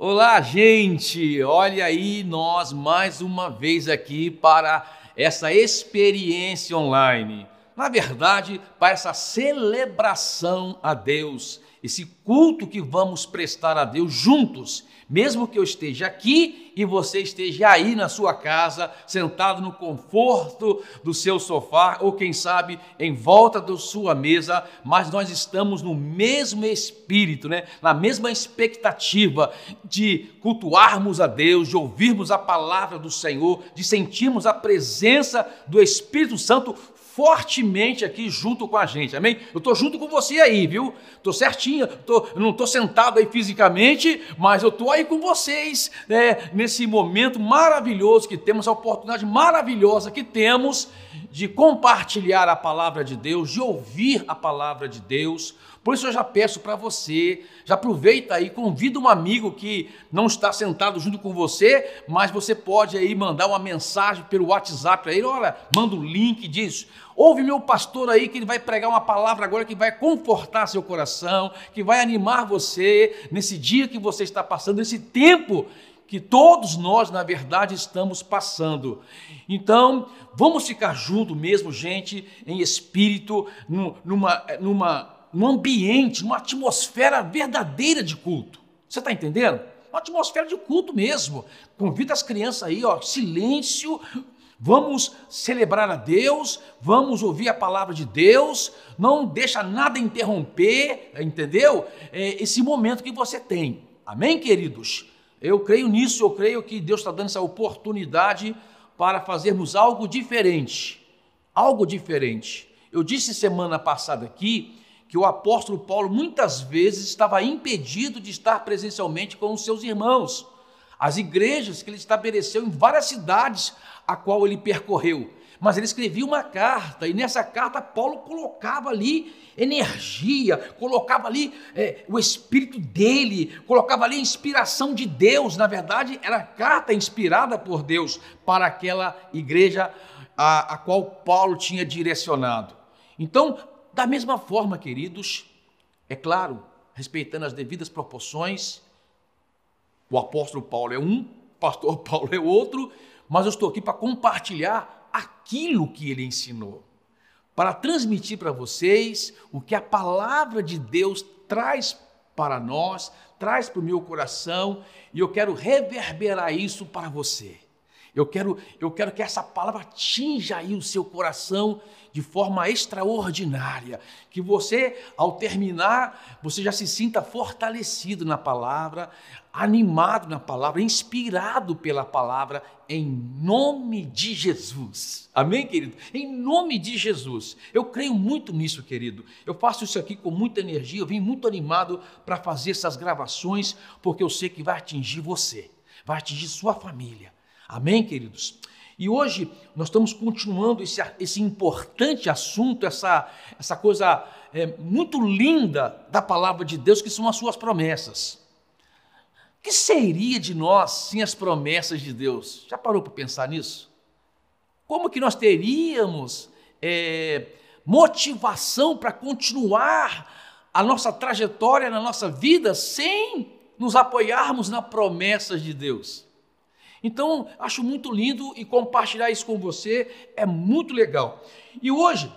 Olá, gente! Olha aí, nós mais uma vez aqui para essa experiência online. Na verdade, para essa celebração a Deus, esse culto que vamos prestar a Deus juntos mesmo que eu esteja aqui e você esteja aí na sua casa, sentado no conforto do seu sofá, ou quem sabe em volta da sua mesa, mas nós estamos no mesmo espírito, né? na mesma expectativa de cultuarmos a Deus, de ouvirmos a palavra do Senhor, de sentirmos a presença do Espírito Santo fortemente aqui junto com a gente, amém? Eu estou junto com você aí, viu? Estou certinho, tô, não estou sentado aí fisicamente, mas eu estou aí com vocês né, nesse momento maravilhoso que temos, a oportunidade maravilhosa que temos de compartilhar a palavra de Deus, de ouvir a palavra de Deus. Por isso eu já peço para você, já aproveita aí, convida um amigo que não está sentado junto com você, mas você pode aí mandar uma mensagem pelo WhatsApp para ele, olha, manda o link, diz, ouve meu pastor aí que ele vai pregar uma palavra agora que vai confortar seu coração, que vai animar você nesse dia que você está passando, nesse tempo que todos nós, na verdade, estamos passando. Então, vamos ficar juntos mesmo, gente, em espírito, numa, numa num ambiente, numa atmosfera verdadeira de culto. Você está entendendo? Uma atmosfera de culto mesmo. Convida as crianças aí, ó, silêncio. Vamos celebrar a Deus, vamos ouvir a palavra de Deus, não deixa nada interromper, entendeu? É esse momento que você tem. Amém, queridos? Eu creio nisso, eu creio que Deus está dando essa oportunidade para fazermos algo diferente. Algo diferente. Eu disse semana passada aqui que o apóstolo Paulo muitas vezes estava impedido de estar presencialmente com os seus irmãos. As igrejas que ele estabeleceu em várias cidades a qual ele percorreu. Mas ele escrevia uma carta, e nessa carta Paulo colocava ali energia, colocava ali é, o espírito dele, colocava ali a inspiração de Deus. Na verdade, era carta inspirada por Deus para aquela igreja a, a qual Paulo tinha direcionado. Então, da mesma forma, queridos, é claro, respeitando as devidas proporções, o apóstolo Paulo é um, o pastor Paulo é outro, mas eu estou aqui para compartilhar aquilo que ele ensinou, para transmitir para vocês o que a palavra de Deus traz para nós, traz para o meu coração, e eu quero reverberar isso para você. Eu quero, eu quero que essa palavra atinja aí o seu coração de forma extraordinária, que você, ao terminar, você já se sinta fortalecido na palavra, animado na palavra, inspirado pela palavra, em nome de Jesus. Amém, querido? Em nome de Jesus. Eu creio muito nisso, querido. Eu faço isso aqui com muita energia, eu vim muito animado para fazer essas gravações, porque eu sei que vai atingir você, vai atingir sua família. Amém, queridos? E hoje nós estamos continuando esse, esse importante assunto, essa, essa coisa é, muito linda da palavra de Deus, que são as suas promessas. O que seria de nós sem as promessas de Deus? Já parou para pensar nisso? Como que nós teríamos é, motivação para continuar a nossa trajetória na nossa vida sem nos apoiarmos na promessas de Deus? Então, acho muito lindo e compartilhar isso com você é muito legal. E hoje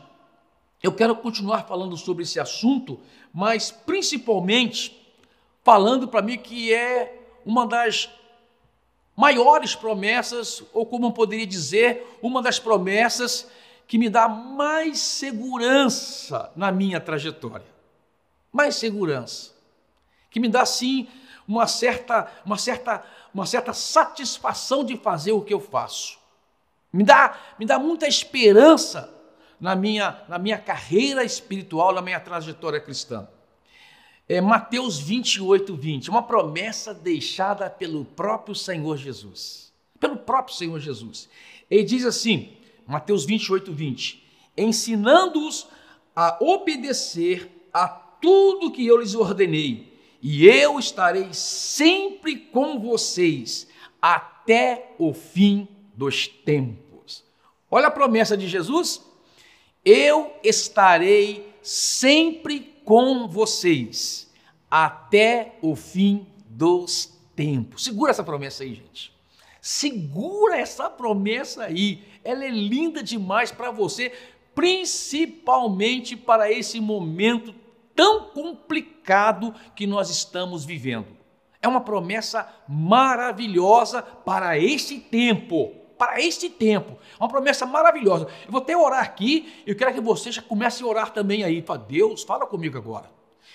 eu quero continuar falando sobre esse assunto, mas principalmente falando para mim que é uma das maiores promessas, ou como eu poderia dizer, uma das promessas que me dá mais segurança na minha trajetória. Mais segurança. Que me dá sim uma certa, uma certa, uma certa satisfação de fazer o que eu faço. Me dá, me dá muita esperança na minha, na minha carreira espiritual, na minha trajetória cristã. É Mateus 28, 20, uma promessa deixada pelo próprio Senhor Jesus. Pelo próprio Senhor Jesus. Ele diz assim, Mateus 28, 20: ensinando-os a obedecer a tudo que eu lhes ordenei e eu estarei sempre com vocês até o fim dos tempos. Olha a promessa de Jesus: eu estarei sempre com vocês até o fim dos tempo. Segura essa promessa aí, gente. Segura essa promessa aí. Ela é linda demais para você, principalmente para esse momento tão complicado que nós estamos vivendo. É uma promessa maravilhosa para este tempo. Para este tempo. Uma promessa maravilhosa. Eu vou até orar aqui. Eu quero que você já comece a orar também aí. Para Deus, fala comigo agora.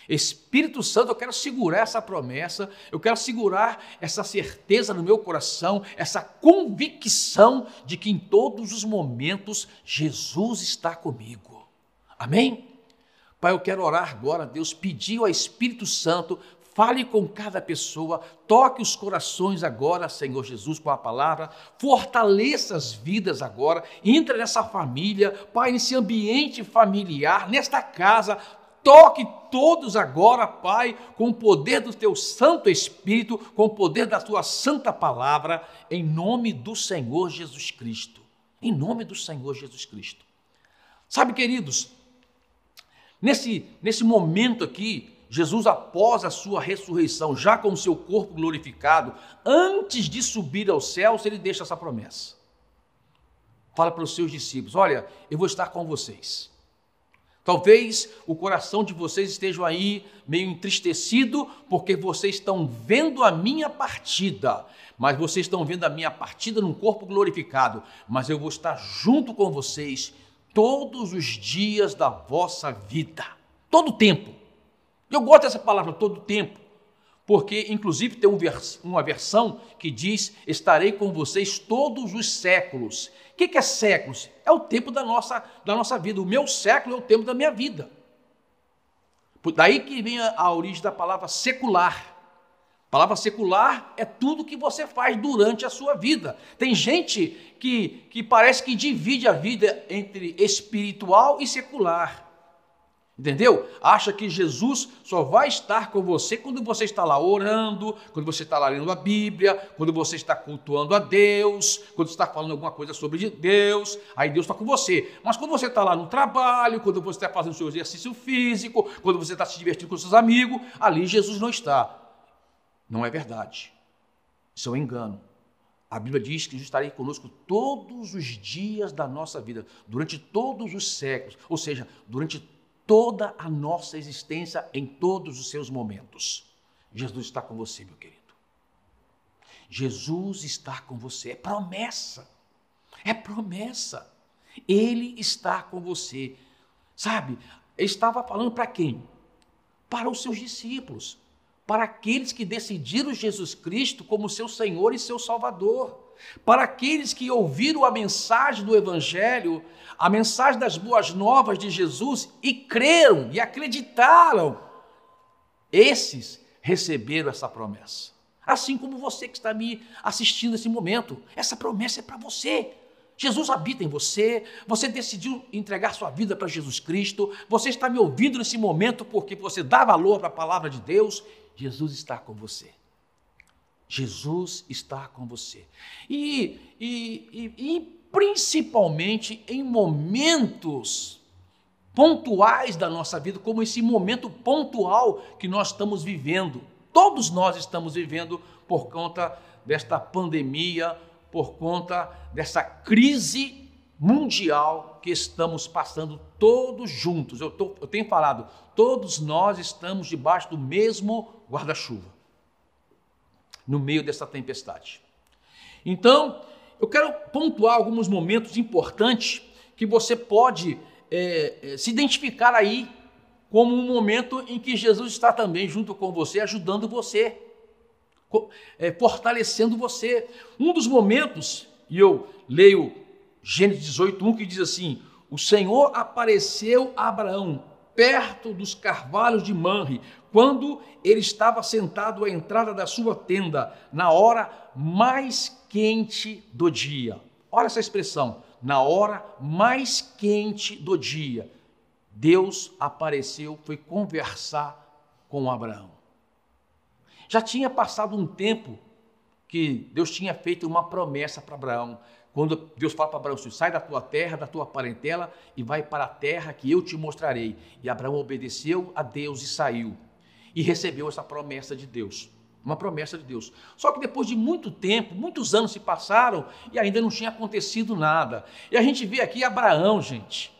Espírito Santo, eu quero segurar essa promessa, eu quero segurar essa certeza no meu coração, essa convicção de que em todos os momentos Jesus está comigo. Amém? Pai, eu quero orar agora, Deus, pedir ao Espírito Santo, fale com cada pessoa, toque os corações agora, Senhor Jesus, com a palavra, fortaleça as vidas agora, entre nessa família, Pai, nesse ambiente familiar, nesta casa, Toque todos agora, Pai, com o poder do teu Santo Espírito, com o poder da tua santa palavra, em nome do Senhor Jesus Cristo. Em nome do Senhor Jesus Cristo. Sabe, queridos, nesse, nesse momento aqui, Jesus, após a sua ressurreição, já com o seu corpo glorificado, antes de subir aos céus, ele deixa essa promessa. Fala para os seus discípulos: Olha, eu vou estar com vocês. Talvez o coração de vocês esteja aí meio entristecido porque vocês estão vendo a minha partida, mas vocês estão vendo a minha partida num corpo glorificado, mas eu vou estar junto com vocês todos os dias da vossa vida, todo o tempo. Eu gosto dessa palavra todo o tempo, porque inclusive tem uma versão que diz: estarei com vocês todos os séculos. O que é séculos? É o tempo da nossa, da nossa vida. O meu século é o tempo da minha vida. Daí que vem a, a origem da palavra secular. Palavra secular é tudo que você faz durante a sua vida. Tem gente que, que parece que divide a vida entre espiritual e secular. Entendeu? Acha que Jesus só vai estar com você quando você está lá orando, quando você está lá lendo a Bíblia, quando você está cultuando a Deus, quando está falando alguma coisa sobre Deus, aí Deus está com você. Mas quando você está lá no trabalho, quando você está fazendo seu exercício físico, quando você está se divertindo com seus amigos, ali Jesus não está. Não é verdade. Isso é um engano. A Bíblia diz que Jesus estarei conosco todos os dias da nossa vida, durante todos os séculos, ou seja, durante toda a nossa existência em todos os seus momentos. Jesus está com você, meu querido. Jesus está com você. É promessa. É promessa. Ele está com você. Sabe? Ele estava falando para quem? Para os seus discípulos. Para aqueles que decidiram Jesus Cristo como seu Senhor e seu Salvador para aqueles que ouviram a mensagem do Evangelho, a mensagem das boas novas de Jesus e creram e acreditaram, esses receberam essa promessa. Assim como você que está me assistindo nesse momento, essa promessa é para você. Jesus habita em você, você decidiu entregar sua vida para Jesus Cristo, você está me ouvindo nesse momento porque você dá valor para a palavra de Deus, Jesus está com você. Jesus está com você. E, e, e, e principalmente em momentos pontuais da nossa vida, como esse momento pontual que nós estamos vivendo. Todos nós estamos vivendo por conta desta pandemia, por conta dessa crise mundial que estamos passando todos juntos. Eu, tô, eu tenho falado, todos nós estamos debaixo do mesmo guarda-chuva no meio dessa tempestade. Então, eu quero pontuar alguns momentos importantes que você pode é, é, se identificar aí como um momento em que Jesus está também junto com você, ajudando você, é, fortalecendo você. Um dos momentos, e eu leio Gênesis 18, 1, que diz assim: O Senhor apareceu a Abraão perto dos carvalhos de Manre, quando ele estava sentado à entrada da sua tenda, na hora mais quente do dia. Olha essa expressão, na hora mais quente do dia. Deus apareceu, foi conversar com Abraão. Já tinha passado um tempo que Deus tinha feito uma promessa para Abraão. Quando Deus fala para Abraão, sai da tua terra, da tua parentela e vai para a terra que eu te mostrarei. E Abraão obedeceu a Deus e saiu. E recebeu essa promessa de Deus. Uma promessa de Deus. Só que depois de muito tempo, muitos anos se passaram e ainda não tinha acontecido nada. E a gente vê aqui Abraão, gente.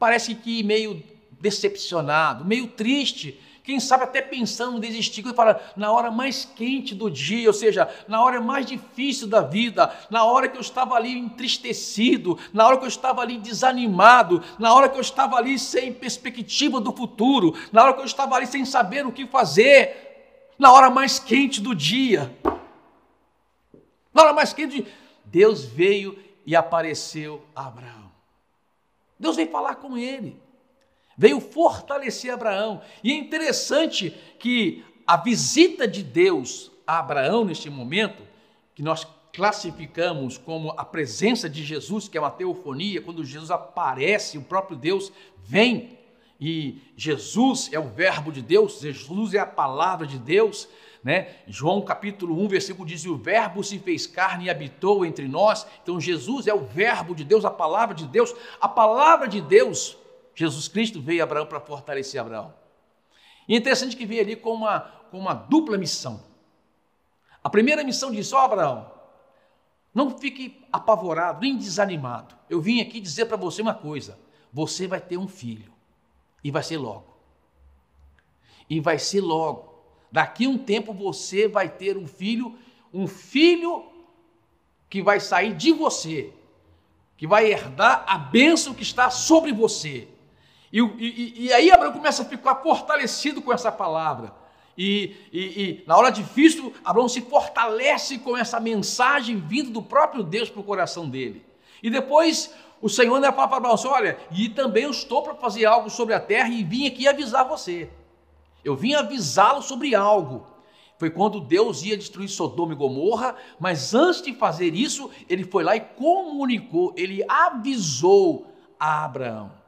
Parece que meio decepcionado, meio triste, quem sabe até pensando em desistir, e fala, na hora mais quente do dia, ou seja, na hora mais difícil da vida, na hora que eu estava ali entristecido, na hora que eu estava ali desanimado, na hora que eu estava ali sem perspectiva do futuro, na hora que eu estava ali sem saber o que fazer, na hora mais quente do dia. Na hora mais quente, Deus veio e apareceu a Abraão. Deus veio falar com ele, veio fortalecer Abraão. E é interessante que a visita de Deus a Abraão neste momento, que nós classificamos como a presença de Jesus, que é uma teofonia, quando Jesus aparece, o próprio Deus vem e Jesus é o verbo de Deus, Jesus é a palavra de Deus, né? João capítulo 1, versículo diz: "O verbo se fez carne e habitou entre nós". Então Jesus é o verbo de Deus, a palavra de Deus, a palavra de Deus. Jesus Cristo veio a Abraão para fortalecer Abraão. E é interessante que veio ali com uma, com uma dupla missão. A primeira missão disse: Ó oh, Abraão, não fique apavorado, nem desanimado. Eu vim aqui dizer para você uma coisa: você vai ter um filho. E vai ser logo. E vai ser logo. Daqui a um tempo você vai ter um filho, um filho que vai sair de você, que vai herdar a bênção que está sobre você. E, e, e aí Abraão começa a ficar fortalecido com essa palavra. E, e, na hora difícil, Abraão se fortalece com essa mensagem vindo do próprio Deus para o coração dele. E depois o Senhor ainda fala para Abraão assim, olha, e também eu estou para fazer algo sobre a terra e vim aqui avisar você. Eu vim avisá-lo sobre algo. Foi quando Deus ia destruir Sodoma e Gomorra, mas antes de fazer isso, ele foi lá e comunicou, ele avisou a Abraão.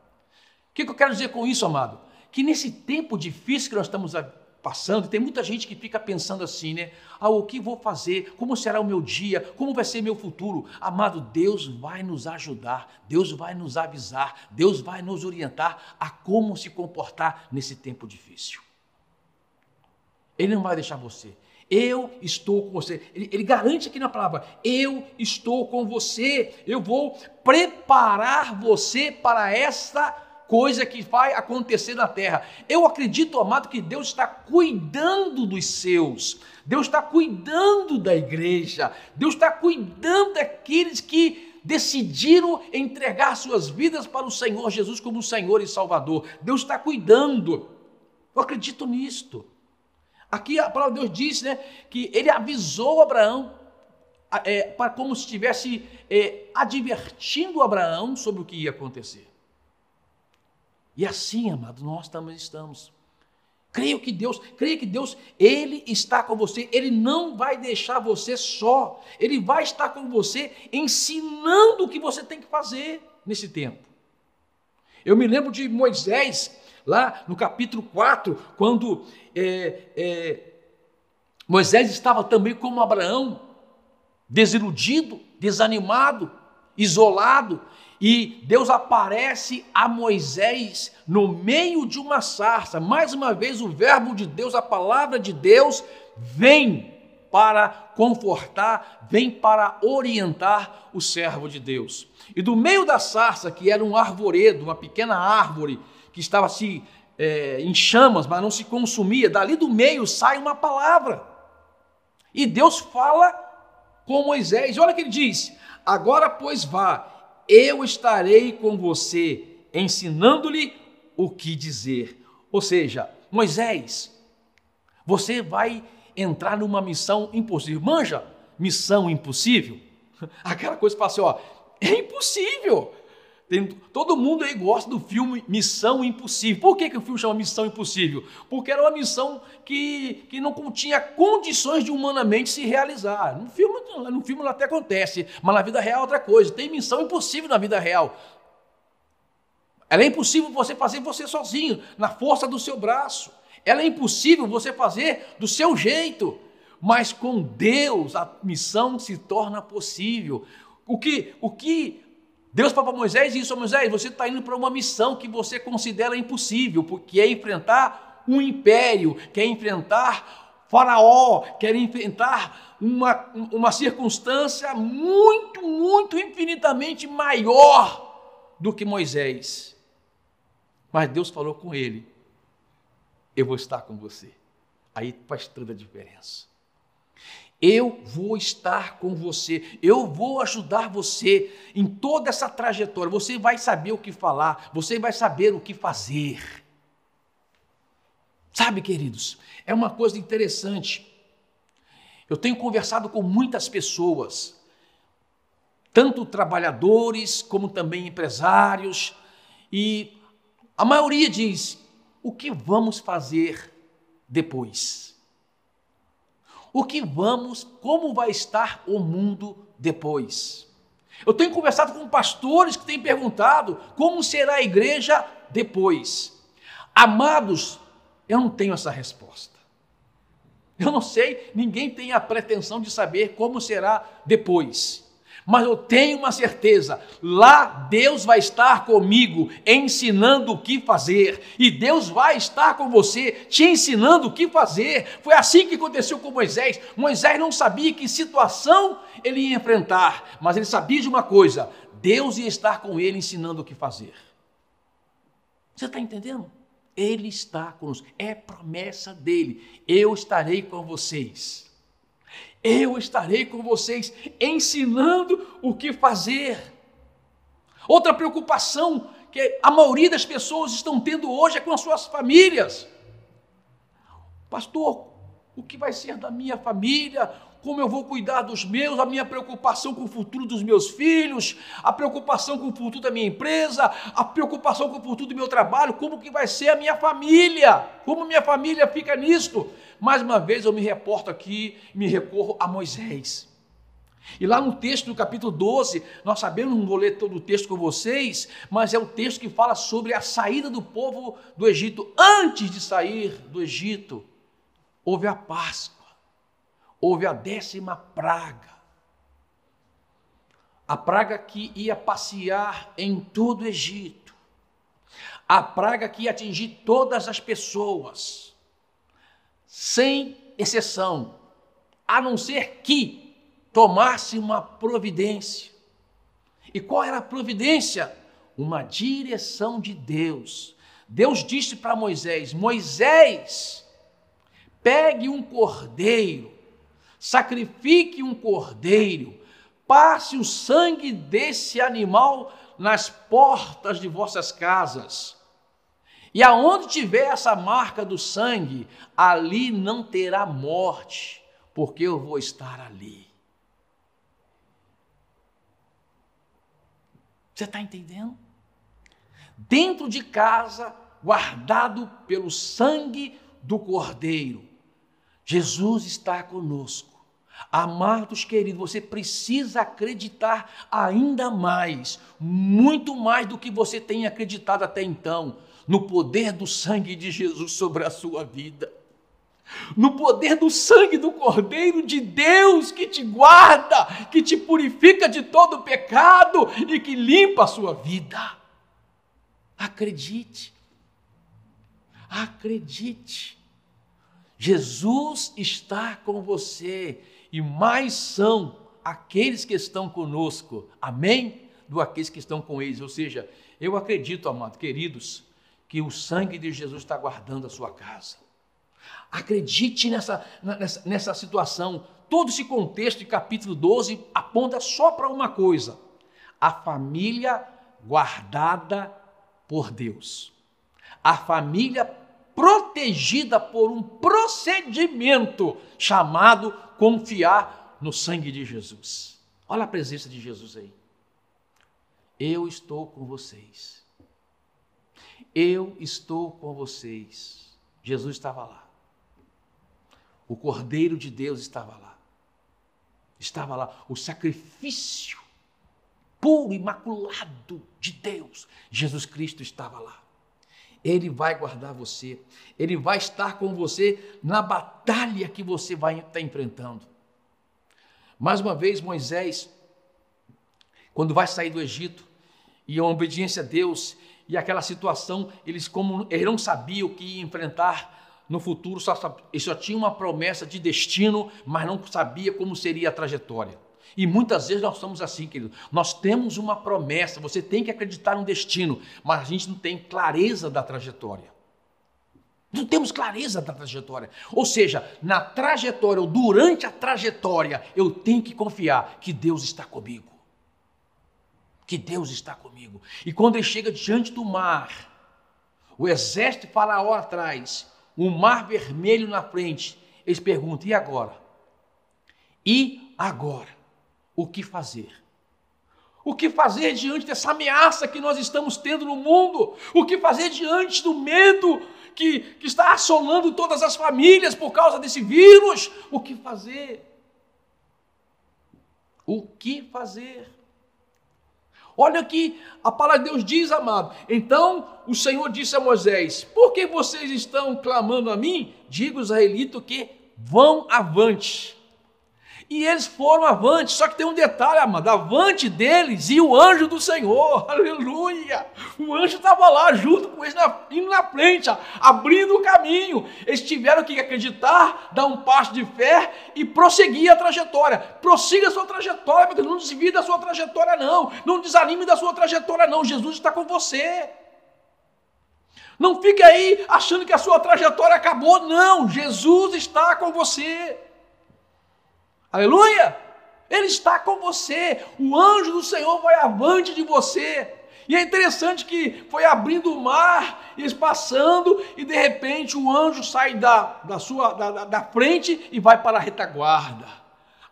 O que eu quero dizer com isso, amado? Que nesse tempo difícil que nós estamos passando, tem muita gente que fica pensando assim, né? Ah, o que vou fazer? Como será o meu dia? Como vai ser meu futuro? Amado, Deus vai nos ajudar, Deus vai nos avisar, Deus vai nos orientar a como se comportar nesse tempo difícil. Ele não vai deixar você. Eu estou com você. Ele, ele, garante aqui na palavra: Eu estou com você. Eu vou preparar você para esta coisa que vai acontecer na terra. Eu acredito, amado, que Deus está cuidando dos seus, Deus está cuidando da igreja, Deus está cuidando daqueles que decidiram entregar suas vidas para o Senhor Jesus como Senhor e Salvador. Deus está cuidando. Eu acredito nisto. Aqui a palavra de Deus diz né, que ele avisou Abraão é, para como se estivesse é, advertindo Abraão sobre o que ia acontecer. E assim, amado, nós também estamos. Creio que Deus, creio que Deus, Ele está com você, Ele não vai deixar você só, Ele vai estar com você ensinando o que você tem que fazer nesse tempo. Eu me lembro de Moisés, lá no capítulo 4, quando é, é, Moisés estava também como Abraão, desiludido, desanimado, isolado, e Deus aparece a Moisés no meio de uma sarça. Mais uma vez, o Verbo de Deus, a palavra de Deus, vem para confortar, vem para orientar o servo de Deus. E do meio da sarça, que era um arvoredo, uma pequena árvore que estava se é, em chamas, mas não se consumia, dali do meio sai uma palavra. E Deus fala com Moisés. Olha o que ele diz: Agora, pois, vá eu estarei com você, ensinando-lhe o que dizer. Ou seja, Moisés, você vai entrar numa missão impossível. Manja, missão impossível? Aquela coisa que fala assim, ó, é impossível. Tem, todo mundo aí gosta do filme Missão Impossível. Por que, que o filme chama Missão Impossível? Porque era uma missão que, que não tinha condições de humanamente se realizar. No filme, no filme até acontece, mas na vida real é outra coisa. Tem missão impossível na vida real. Ela é impossível você fazer você sozinho, na força do seu braço. Ela é impossível você fazer do seu jeito. Mas com Deus a missão se torna possível. O que, o que Deus falou para Moisés isso, Moisés, você está indo para uma missão que você considera impossível, porque é enfrentar um império, que é enfrentar Faraó quer enfrentar uma, uma circunstância muito, muito, infinitamente maior do que Moisés. Mas Deus falou com ele: Eu vou estar com você. Aí faz toda a diferença. Eu vou estar com você, eu vou ajudar você em toda essa trajetória. Você vai saber o que falar, você vai saber o que fazer. Sabe, queridos, é uma coisa interessante. Eu tenho conversado com muitas pessoas, tanto trabalhadores como também empresários, e a maioria diz: o que vamos fazer depois? O que vamos, como vai estar o mundo depois. Eu tenho conversado com pastores que têm perguntado como será a igreja depois. Amados, eu não tenho essa resposta. Eu não sei, ninguém tem a pretensão de saber como será depois. Mas eu tenho uma certeza: lá Deus vai estar comigo, ensinando o que fazer, e Deus vai estar com você, te ensinando o que fazer. Foi assim que aconteceu com Moisés. Moisés não sabia que situação ele ia enfrentar, mas ele sabia de uma coisa: Deus ia estar com ele, ensinando o que fazer. Você está entendendo? Ele está conosco, é promessa dele. Eu estarei com vocês eu estarei com vocês ensinando o que fazer. Outra preocupação que a maioria das pessoas estão tendo hoje é com as suas famílias. Pastor, o que vai ser da minha família? Como eu vou cuidar dos meus, a minha preocupação com o futuro dos meus filhos, a preocupação com o futuro da minha empresa, a preocupação com o futuro do meu trabalho, como que vai ser a minha família, como minha família fica nisto. Mais uma vez eu me reporto aqui, me recorro a Moisés. E lá no texto do capítulo 12, nós sabemos, não vou ler todo o texto com vocês, mas é o texto que fala sobre a saída do povo do Egito. Antes de sair do Egito, houve a Páscoa houve a décima praga. A praga que ia passear em todo o Egito. A praga que ia atingir todas as pessoas, sem exceção, a não ser que tomasse uma providência. E qual era a providência? Uma direção de Deus. Deus disse para Moisés: Moisés, pegue um cordeiro sacrifique um cordeiro, passe o sangue desse animal nas portas de vossas casas. E aonde tiver essa marca do sangue, ali não terá morte, porque eu vou estar ali. Você está entendendo? Dentro de casa, guardado pelo sangue do Cordeiro, Jesus está conosco. Amados queridos, você precisa acreditar ainda mais, muito mais do que você tem acreditado até então, no poder do sangue de Jesus sobre a sua vida. No poder do sangue do Cordeiro de Deus que te guarda, que te purifica de todo pecado e que limpa a sua vida. Acredite. Acredite. Jesus está com você e mais são aqueles que estão conosco, amém? Do aqueles que estão com eles. Ou seja, eu acredito, amado, queridos, que o sangue de Jesus está guardando a sua casa. Acredite nessa, nessa, nessa situação. Todo esse contexto de capítulo 12 aponta só para uma coisa: a família guardada por Deus. A família protegida por um procedimento chamado confiar no sangue de Jesus. Olha a presença de Jesus aí. Eu estou com vocês. Eu estou com vocês. Jesus estava lá. O Cordeiro de Deus estava lá. Estava lá o sacrifício puro, imaculado de Deus. Jesus Cristo estava lá. Ele vai guardar você, Ele vai estar com você na batalha que você vai estar enfrentando. Mais uma vez, Moisés, quando vai sair do Egito, e a obediência a Deus, e aquela situação, eles como eles não sabiam o que ia enfrentar no futuro, só, só tinha uma promessa de destino, mas não sabia como seria a trajetória. E muitas vezes nós somos assim, querido. Nós temos uma promessa, você tem que acreditar no destino, mas a gente não tem clareza da trajetória. Não temos clareza da trajetória. Ou seja, na trajetória ou durante a trajetória, eu tenho que confiar que Deus está comigo. Que Deus está comigo. E quando ele chega diante do mar, o exército faraó atrás, o mar vermelho na frente, eles perguntam: e agora? E agora? O que fazer? O que fazer diante dessa ameaça que nós estamos tendo no mundo? O que fazer diante do medo que, que está assolando todas as famílias por causa desse vírus? O que fazer? O que fazer? Olha aqui, a palavra de Deus diz, amado. Então o Senhor disse a Moisés: Por que vocês estão clamando a mim? Diga os israelitas que vão avante. E eles foram avante, só que tem um detalhe, amado, avante deles e o anjo do Senhor, aleluia! O anjo estava lá junto com eles, na, indo na frente, abrindo o caminho. Eles tiveram que acreditar, dar um passo de fé e prosseguir a trajetória. Prossiga a sua trajetória, porque não desvie da sua trajetória, não. Não desanime da sua trajetória, não. Jesus está com você. Não fique aí achando que a sua trajetória acabou, não. Jesus está com você. Aleluia! Ele está com você. O anjo do Senhor vai avante de você. E é interessante que foi abrindo o mar, eles passando, e de repente o anjo sai da, da, sua, da, da frente e vai para a retaguarda.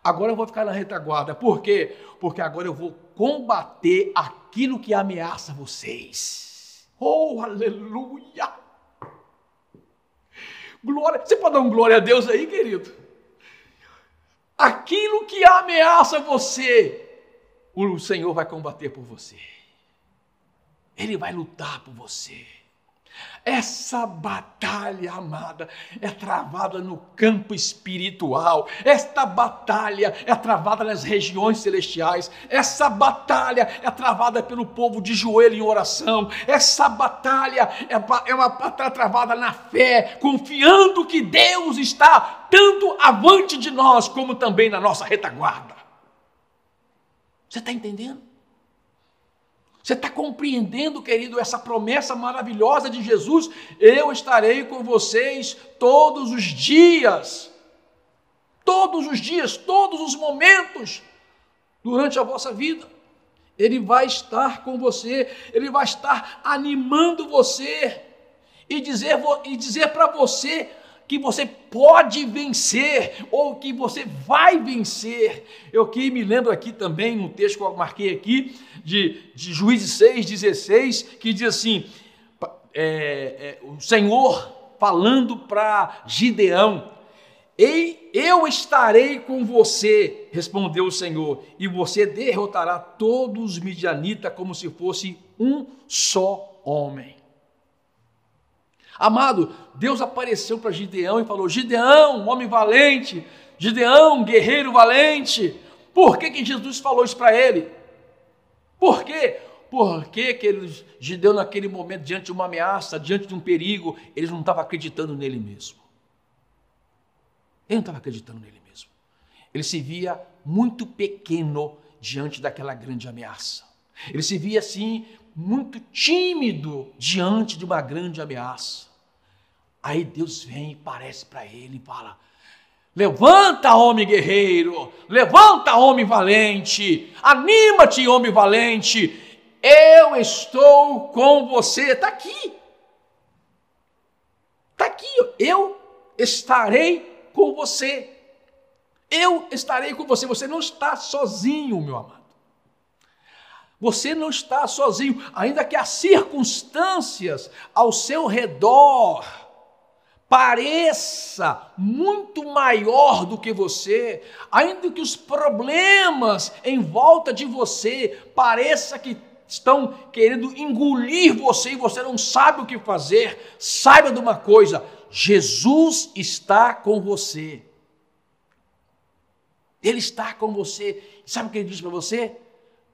Agora eu vou ficar na retaguarda. Por quê? Porque agora eu vou combater aquilo que ameaça vocês. Oh, aleluia! Glória. Você pode dar um glória a Deus aí, querido? Aquilo que ameaça você, o Senhor vai combater por você. Ele vai lutar por você. Essa batalha, amada, é travada no campo espiritual. Esta batalha é travada nas regiões celestiais. Essa batalha é travada pelo povo de joelho em oração. Essa batalha é, é uma batalha travada na fé, confiando que Deus está tanto avante de nós como também na nossa retaguarda. Você está entendendo? Você está compreendendo, querido, essa promessa maravilhosa de Jesus? Eu estarei com vocês todos os dias. Todos os dias, todos os momentos durante a vossa vida. Ele vai estar com você, ele vai estar animando você e dizer, e dizer para você que você pode vencer ou que você vai vencer. Eu que me lembro aqui também, no texto que eu marquei aqui, de, de Juízes 6, 16, que diz assim: é, é, o Senhor falando para Gideão, Ei, eu estarei com você, respondeu o Senhor, e você derrotará todos os midianitas como se fosse um só homem. Amado, Deus apareceu para Gideão e falou: Gideão, homem valente, Gideão, guerreiro valente. Por que, que Jesus falou isso para ele? Por quê? Porque que ele, Gideão, naquele momento, diante de uma ameaça, diante de um perigo, ele não estava acreditando nele mesmo. Ele não estava acreditando nele mesmo. Ele se via muito pequeno diante daquela grande ameaça. Ele se via assim, muito tímido diante de uma grande ameaça. Aí Deus vem e parece para ele e fala: Levanta, homem guerreiro, levanta, homem valente, anima-te, homem valente, eu estou com você. Está aqui, está aqui, eu estarei com você. Eu estarei com você. Você não está sozinho, meu amado. Você não está sozinho, ainda que as circunstâncias ao seu redor pareça muito maior do que você, ainda que os problemas em volta de você pareça que estão querendo engolir você e você não sabe o que fazer, saiba de uma coisa: Jesus está com você. Ele está com você. Sabe o que ele diz para você?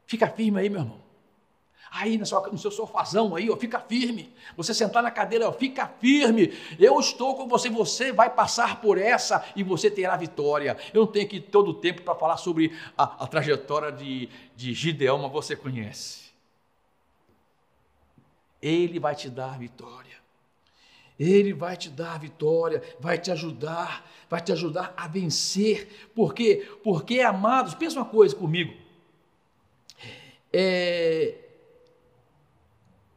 Fica firme aí, meu irmão. Aí no seu, no seu sofazão aí, ó, fica firme. Você sentar na cadeira, ó, fica firme. Eu estou com você, você vai passar por essa e você terá vitória. Eu não tenho aqui todo o tempo para falar sobre a, a trajetória de, de Gideão, mas você conhece. Ele vai te dar vitória. Ele vai te dar vitória, vai te ajudar, vai te ajudar a vencer. Por quê? Porque, amados, pensa uma coisa comigo. É,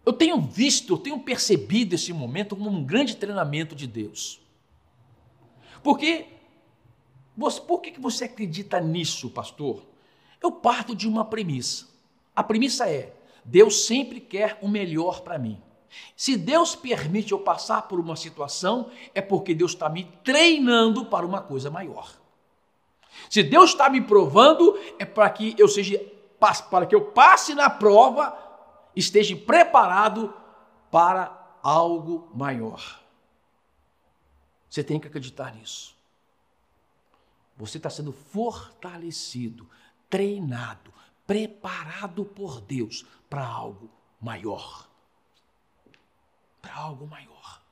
eu tenho visto, eu tenho percebido esse momento como um grande treinamento de Deus. Porque, por que você acredita nisso, pastor? Eu parto de uma premissa. A premissa é: Deus sempre quer o melhor para mim. Se Deus permite eu passar por uma situação, é porque Deus está me treinando para uma coisa maior. Se Deus está me provando, é para que eu seja para que eu passe na prova, esteja preparado para algo maior. Você tem que acreditar nisso. Você está sendo fortalecido, treinado, preparado por Deus para algo maior. Para algo maior.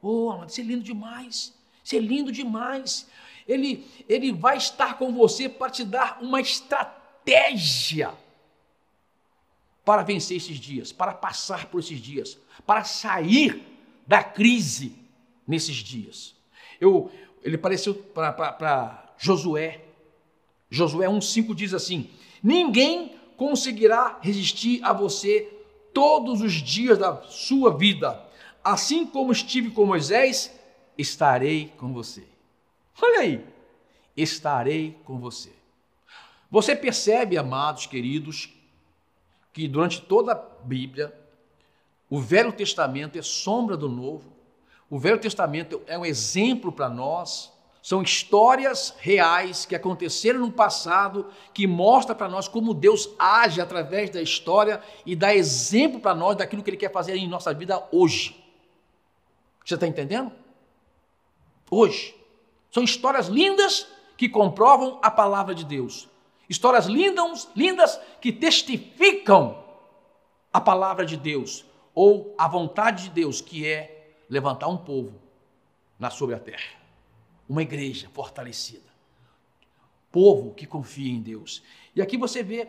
Oh, amado, isso é lindo demais. Isso é lindo demais. Ele, ele vai estar com você para te dar uma estratégia para vencer esses dias, para passar por esses dias, para sair da crise nesses dias. Eu, ele apareceu para Josué. Josué 1,5 diz assim: Ninguém conseguirá resistir a você todos os dias da sua vida. Assim como estive com Moisés, estarei com você. Olha aí, estarei com você. Você percebe, amados queridos, que durante toda a Bíblia, o Velho Testamento é sombra do Novo, o Velho Testamento é um exemplo para nós, são histórias reais que aconteceram no passado, que mostra para nós como Deus age através da história e dá exemplo para nós daquilo que Ele quer fazer em nossa vida hoje. Você está entendendo? Hoje. São histórias lindas que comprovam a palavra de Deus. Histórias lindas, lindas que testificam a palavra de Deus ou a vontade de Deus, que é levantar um povo na sobre a terra. Uma igreja fortalecida. Povo que confia em Deus. E aqui você vê,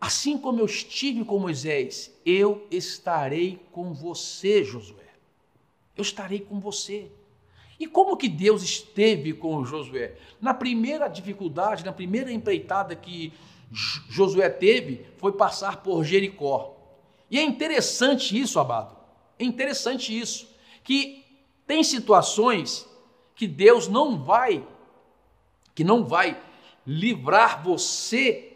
assim como eu estive com Moisés, eu estarei com você, Josué. Eu estarei com você. E como que Deus esteve com Josué? Na primeira dificuldade, na primeira empreitada que Josué teve, foi passar por Jericó. E é interessante isso, Abado. É interessante isso, que tem situações que Deus não vai que não vai livrar você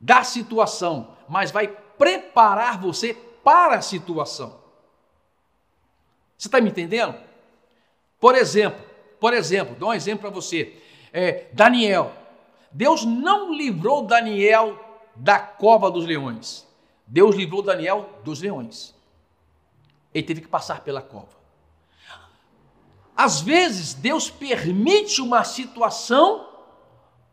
da situação, mas vai preparar você para a situação. Você está me entendendo? Por exemplo, por exemplo, dou um exemplo para você. É, Daniel. Deus não livrou Daniel da cova dos leões. Deus livrou Daniel dos leões. Ele teve que passar pela cova. Às vezes, Deus permite uma situação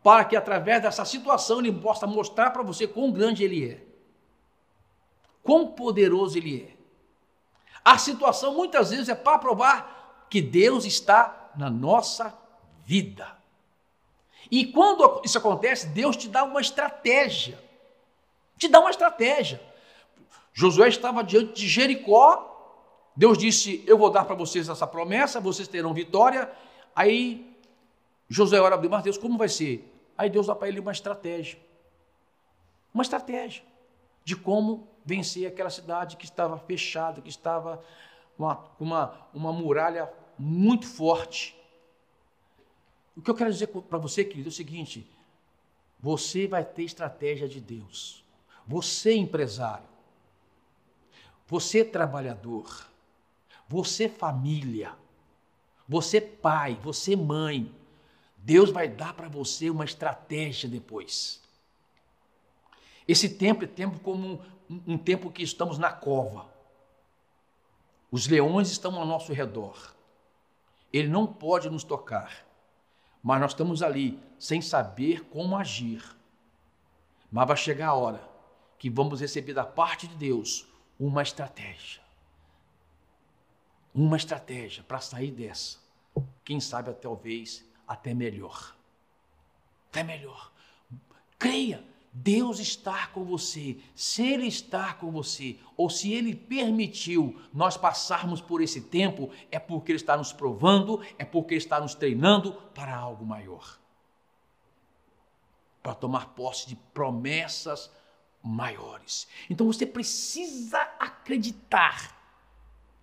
para que através dessa situação ele possa mostrar para você quão grande ele é. Quão poderoso ele é. A situação muitas vezes é para provar que Deus está na nossa vida. E quando isso acontece, Deus te dá uma estratégia. Te dá uma estratégia. Josué estava diante de Jericó. Deus disse: Eu vou dar para vocês essa promessa, vocês terão vitória. Aí Josué ora, mas Deus, como vai ser? Aí Deus dá para ele uma estratégia. Uma estratégia de como vencer aquela cidade que estava fechada, que estava com uma, uma, uma muralha muito forte. O que eu quero dizer para você, querido, é o seguinte: você vai ter estratégia de Deus. Você, empresário, você, trabalhador, você, família, você, pai, você, mãe, Deus vai dar para você uma estratégia depois. Esse tempo é tempo como um, um tempo que estamos na cova. Os leões estão ao nosso redor. Ele não pode nos tocar, mas nós estamos ali sem saber como agir. Mas vai chegar a hora que vamos receber da parte de Deus uma estratégia. Uma estratégia para sair dessa. Quem sabe talvez até melhor. Até melhor. Creia, Deus está com você. Se Ele está com você, ou se Ele permitiu nós passarmos por esse tempo, é porque Ele está nos provando, é porque Ele está nos treinando para algo maior para tomar posse de promessas maiores. Então você precisa acreditar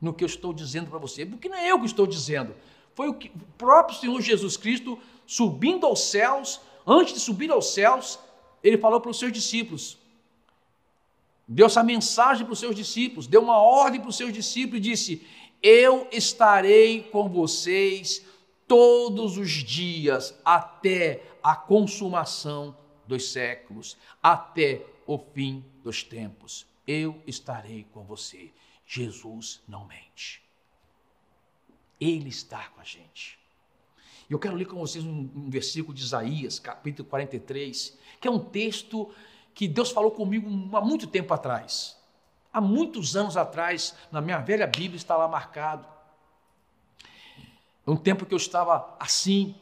no que eu estou dizendo para você, porque não é eu que estou dizendo, foi o, que, o próprio Senhor Jesus Cristo subindo aos céus, antes de subir aos céus, ele falou para os seus discípulos, deu essa mensagem para os seus discípulos, deu uma ordem para os seus discípulos e disse: Eu estarei com vocês todos os dias até a consumação dos séculos, até o fim dos tempos. Eu estarei com você. Jesus não mente. Ele está com a gente. E eu quero ler com vocês um, um, versículo de Isaías, capítulo 43, que é um texto que Deus falou comigo há muito tempo atrás. Há muitos anos atrás, na minha velha Bíblia está lá marcado. Um tempo que eu estava assim,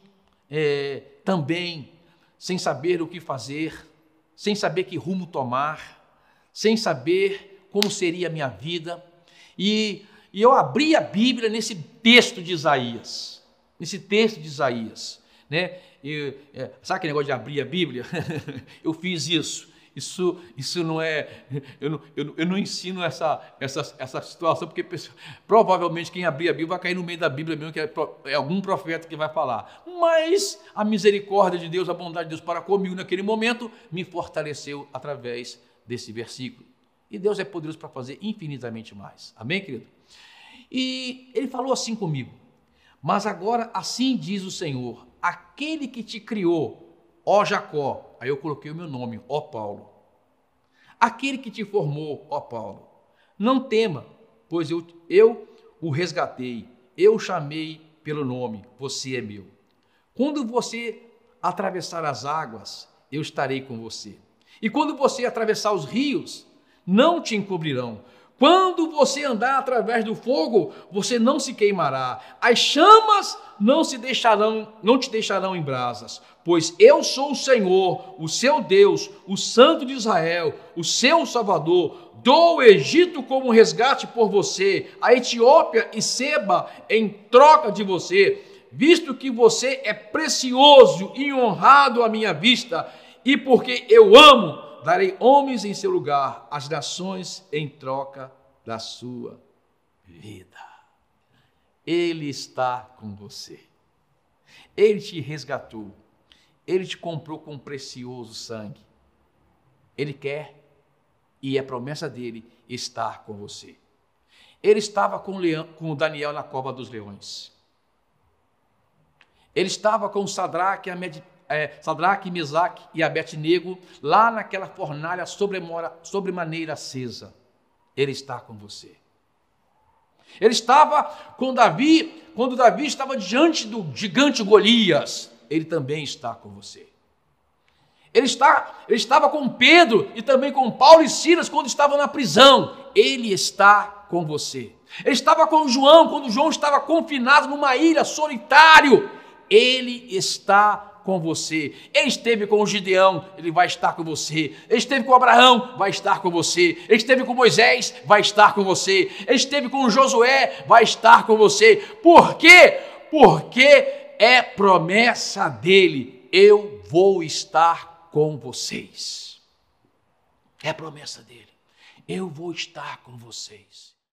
é, também, sem saber o que fazer, sem saber que rumo tomar, sem saber como seria a minha vida. E, e eu abri a Bíblia nesse texto de Isaías, nesse texto de Isaías. Né? É, sabe aquele negócio de abrir a Bíblia? eu fiz isso. Isso, isso não é. Eu não, eu, eu não ensino essa, essa, essa situação, porque provavelmente quem abrir a Bíblia vai cair no meio da Bíblia mesmo, que é, é algum profeta que vai falar. Mas a misericórdia de Deus, a bondade de Deus para comigo naquele momento, me fortaleceu através desse versículo. E Deus é poderoso para fazer infinitamente mais. Amém, querido? E ele falou assim comigo: Mas agora assim diz o Senhor, aquele que te criou, ó Jacó, Aí eu coloquei o meu nome, ó Paulo. Aquele que te formou, ó Paulo. Não tema, pois eu, eu o resgatei, eu o chamei pelo nome, você é meu. Quando você atravessar as águas, eu estarei com você. E quando você atravessar os rios, não te encobrirão. Quando você andar através do fogo, você não se queimará. As chamas não se deixarão, não te deixarão em brasas, pois eu sou o Senhor, o seu Deus, o Santo de Israel, o seu Salvador. Dou o Egito como resgate por você, a Etiópia e Seba em troca de você, visto que você é precioso e honrado à minha vista, e porque eu amo darei homens em seu lugar, as nações em troca da sua vida. Ele está com você. Ele te resgatou. Ele te comprou com precioso sangue. Ele quer, e é promessa dele, estar com você. Ele estava com, Leão, com Daniel na cova dos leões. Ele estava com Sadraque, a é, Sadraque, Mesaque e Abednego lá naquela fornalha sobremaneira acesa. Ele está com você. Ele estava com Davi, quando Davi estava diante do gigante Golias, ele também está com você. Ele, está, ele estava com Pedro e também com Paulo e Silas quando estavam na prisão. Ele está com você. Ele estava com João quando João estava confinado numa ilha solitário. Ele está com você. Ele esteve com o Gideão, ele vai estar com você. Ele esteve com Abraão, vai estar com você. Ele esteve com Moisés, vai estar com você. Ele esteve com Josué, vai estar com você. Por quê? Porque é promessa dele. Eu vou estar com vocês. É promessa dele. Eu vou estar com vocês.